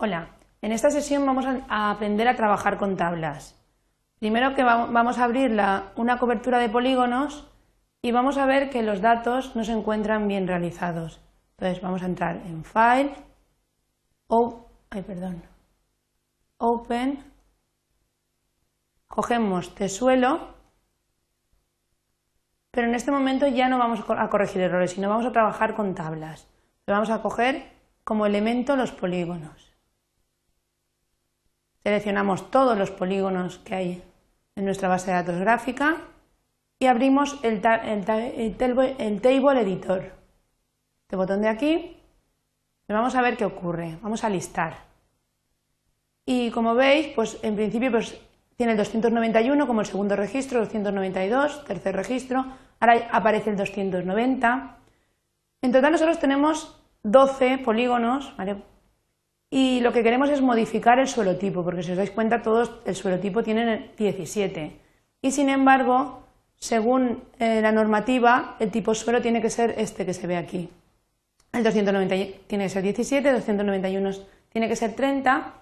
Hola, en esta sesión vamos a aprender a trabajar con tablas. Primero que vamos a abrir una cobertura de polígonos y vamos a ver que los datos no se encuentran bien realizados. Entonces vamos a entrar en File, perdón, Open, cogemos Tesuelo, pero en este momento ya no vamos a corregir errores, sino vamos a trabajar con tablas. vamos a coger como elemento los polígonos. Seleccionamos todos los polígonos que hay en nuestra base de datos gráfica y abrimos el, Table Editor. Este botón de aquí y vamos a ver qué ocurre. Vamos a listar. Y como veis, pues en principio pues, tiene el 291 como el segundo registro, 292, tercer registro, ahora aparece el 290. En total nosotros tenemos 12 polígonos, ¿vale? Y lo que queremos es modificar el suelo tipo, porque si os dais cuenta todos el suelo tipo tienen 17. Y sin embargo, según eh, la normativa, el tipo suelo tiene que ser este que se ve aquí. El 290 tiene que ser 17, el 291 tiene que ser 30.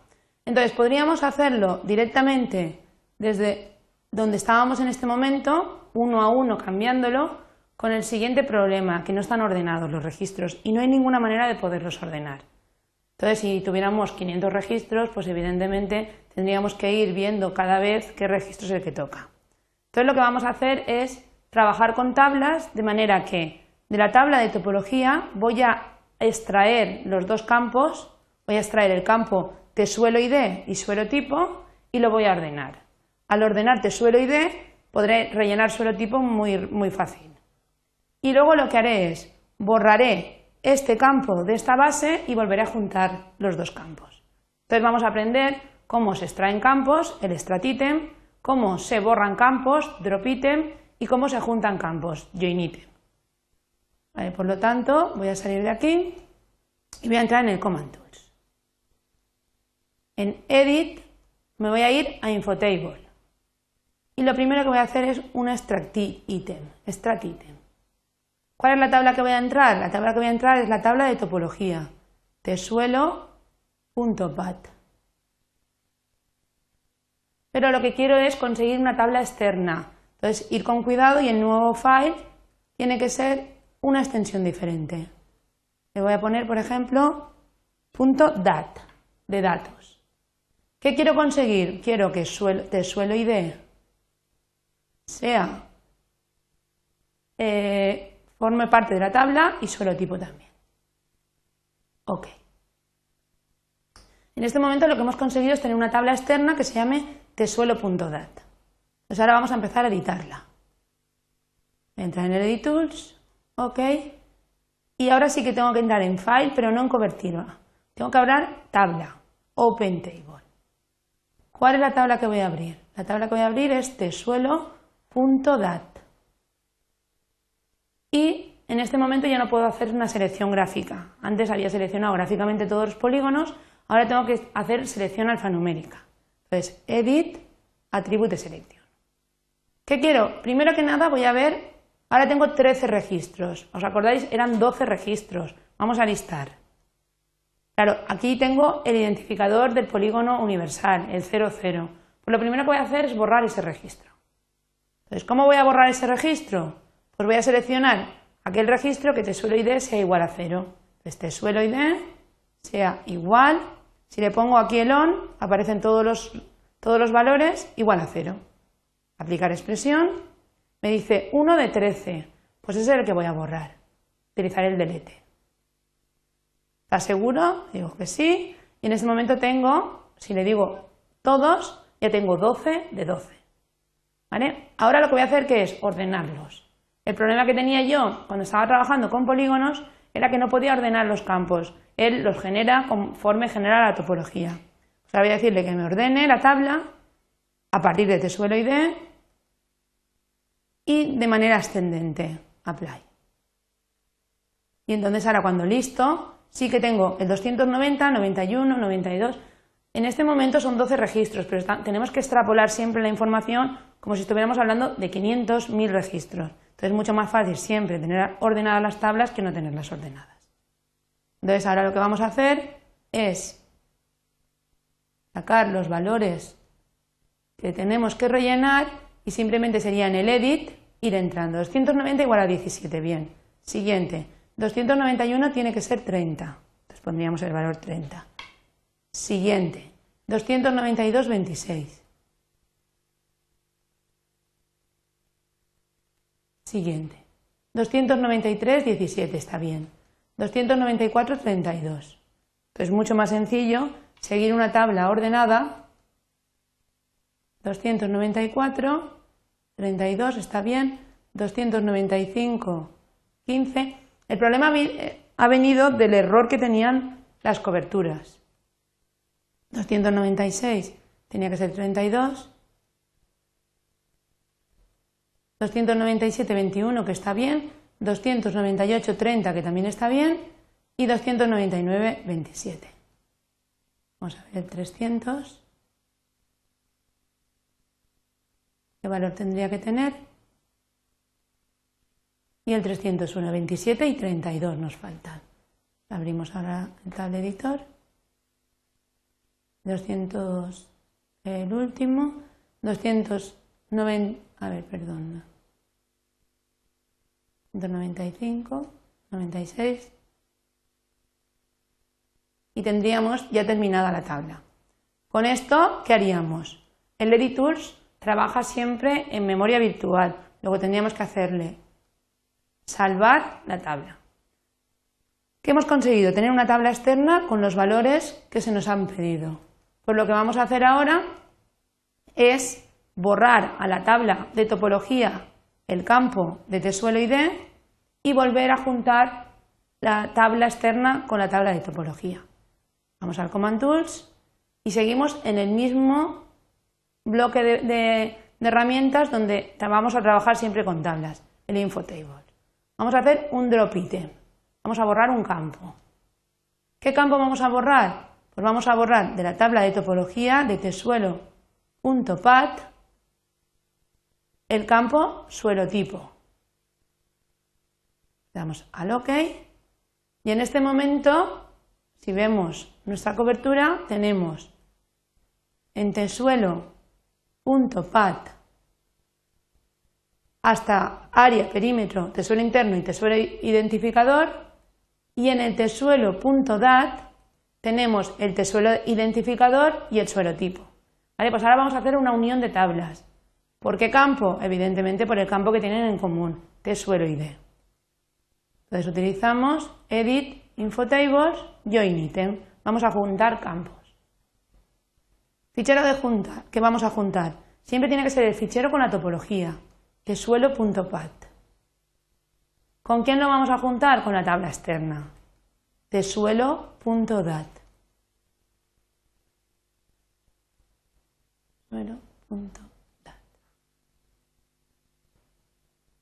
Entonces podríamos hacerlo directamente desde donde estábamos en este momento, uno a uno cambiándolo, con el siguiente problema, que no están ordenados los registros y no hay ninguna manera de poderlos ordenar. Entonces, si tuviéramos 500 registros, pues evidentemente tendríamos que ir viendo cada vez qué registro es el que toca. Entonces, lo que vamos a hacer es trabajar con tablas de manera que de la tabla de topología voy a extraer los dos campos, voy a extraer el campo de suelo ID y suelo tipo y lo voy a ordenar. Al ordenar de suelo ID podré rellenar suelo tipo muy, muy fácil. Y luego lo que haré es borraré este campo de esta base y volveré a juntar los dos campos. Entonces vamos a aprender cómo se extraen campos, el extract item, cómo se borran campos, drop item y cómo se juntan campos, join item. por lo tanto, voy a salir de aquí y voy a entrar en el Command Tools. En Edit me voy a ir a Infotable. Y lo primero que voy a hacer es un extract item. Extract item. ¿Cuál es la tabla que voy a entrar? La tabla que voy a entrar es la tabla de topología. Tesuelo.pat. Pero lo que quiero es conseguir una tabla externa. Entonces, ir con cuidado y el nuevo file tiene que ser una extensión diferente. Le voy a poner, por ejemplo, .dat, de datos. ¿Qué quiero conseguir? Quiero que suelo ID sea eh, forme parte de la tabla y suelo tipo también. Ok. En este momento lo que hemos conseguido es tener una tabla externa que se llame tesuelo.dat. Entonces ahora vamos a empezar a editarla. Entra en el Edit Tools, ok. Y ahora sí que tengo que entrar en File, pero no en cobertura. Tengo que abrir tabla, Open Table. ¿Cuál es la tabla que voy a abrir? La tabla que voy a abrir es tesuelo.dat y en este momento ya no puedo hacer una selección gráfica. Antes había seleccionado gráficamente todos los polígonos, ahora tengo que hacer selección alfanumérica. Entonces, Edit, Atribute Selección. ¿Qué quiero? Primero que nada voy a ver, ahora tengo 13 registros. ¿Os acordáis? Eran 12 registros. Vamos a listar. Claro, aquí tengo el identificador del polígono universal, el 00. Pues lo primero que voy a hacer es borrar ese registro. Entonces, ¿cómo voy a borrar ese registro? Pues voy a seleccionar aquel registro que suelo ID sea igual a 0. Este suelo ID sea igual, si le pongo aquí el on, aparecen todos los, todos los valores igual a 0. Aplicar expresión, me dice 1 de 13, pues ese es el que voy a borrar. Utilizar el delete. ¿Está seguro? Digo que sí. Y en ese momento tengo, si le digo todos, ya tengo 12 de 12. ¿Vale? Ahora lo que voy a hacer que es ordenarlos. El problema que tenía yo cuando estaba trabajando con polígonos era que no podía ordenar los campos. Él los genera conforme genera la topología. O voy a decirle que me ordene la tabla a partir de suelo ID y de manera ascendente. Apply. Y entonces ahora cuando listo, sí que tengo el 290, 91, 92. En este momento son 12 registros, pero tenemos que extrapolar siempre la información como si estuviéramos hablando de 500, 1000 registros. Entonces es mucho más fácil siempre tener ordenadas las tablas que no tenerlas ordenadas. Entonces ahora lo que vamos a hacer es sacar los valores que tenemos que rellenar y simplemente sería en el edit ir entrando. 290 igual a 17, bien. Siguiente, 291 tiene que ser 30, entonces pondríamos el valor 30. Siguiente, 292, 26. Siguiente, 293, 17, está bien. 294, 32. Es mucho más sencillo seguir una tabla ordenada. 294, 32 está bien. 295, 15. El problema eh, ha venido del error que tenían las coberturas. 296 tenía que ser 32. 297, 21 que está bien. 298, 30 que también está bien. Y 299, 27. Vamos a ver el 300. ¿Qué valor tendría que tener? Y el 301, 27 y 32 nos faltan. Abrimos ahora el tablet editor. 200, el último. 290, a ver, perdón. 195, 96, y tendríamos ya terminada la tabla. Con esto, ¿qué haríamos? El Editors trabaja siempre en memoria virtual. Luego tendríamos que hacerle salvar la tabla. ¿Qué hemos conseguido? Tener una tabla externa con los valores que se nos han pedido. Pues lo que vamos a hacer ahora es borrar a la tabla de topología el campo de T-suelo y D y volver a juntar la tabla externa con la tabla de topología. Vamos al Command Tools y seguimos en el mismo bloque de, herramientas donde vamos a trabajar siempre con tablas, el Info Table. Vamos a hacer un drop item. Vamos a borrar un campo. ¿Qué campo vamos a borrar? Pues vamos a borrar de la tabla de topología de tsuelo.pat el campo suelo tipo. Damos al OK y en este momento si vemos nuestra cobertura, tenemos en tesuelo.pat hasta área, perímetro, tesuelo interno y tesuelo identificador y en el tesuelo.dat tenemos el tesuelo identificador y el suelo tipo. Vale, pues ahora vamos a hacer una unión de tablas. ¿Por qué campo? Evidentemente por el campo que tienen en común, tesuelo y D. Entonces utilizamos edit Infotables, Join Item. Vamos a juntar campos. Fichero de junta, ¿qué vamos a juntar? Siempre tiene que ser el fichero con la topología, tesuelo.pat. ¿Con quién lo vamos a juntar? Con la tabla externa, tesuelo.dat. Suelo.dat.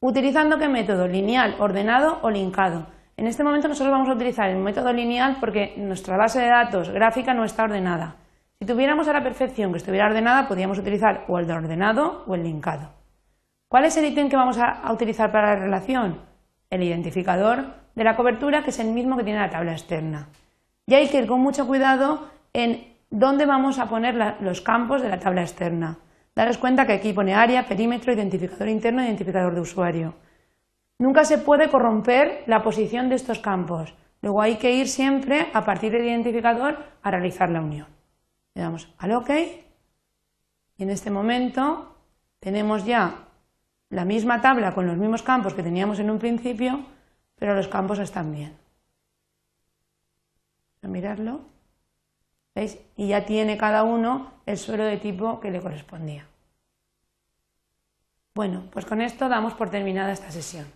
¿Utilizando qué método? Lineal, ordenado o linkado. En este momento nosotros vamos a utilizar el método lineal porque nuestra base de datos gráfica no está ordenada. Si tuviéramos a la perfección que estuviera ordenada, podríamos utilizar o el de ordenado o el linkado. ¿Cuál es el ítem que vamos a, utilizar para la relación? El identificador de la cobertura, que es el mismo que tiene la tabla externa. Y hay que ir con mucho cuidado en dónde vamos a poner los campos de la tabla externa. Daros cuenta que aquí pone área, perímetro, identificador interno identificador de usuario. Nunca se puede corromper la posición de estos campos. Luego hay que ir siempre a partir del identificador a realizar la unión. Le damos al OK y en este momento tenemos ya la misma tabla con los mismos campos que teníamos en un principio, pero los campos están bien. A mirarlo. ¿Veis? Y ya tiene cada uno el suelo de tipo que le correspondía. Bueno, pues con esto damos por terminada esta sesión.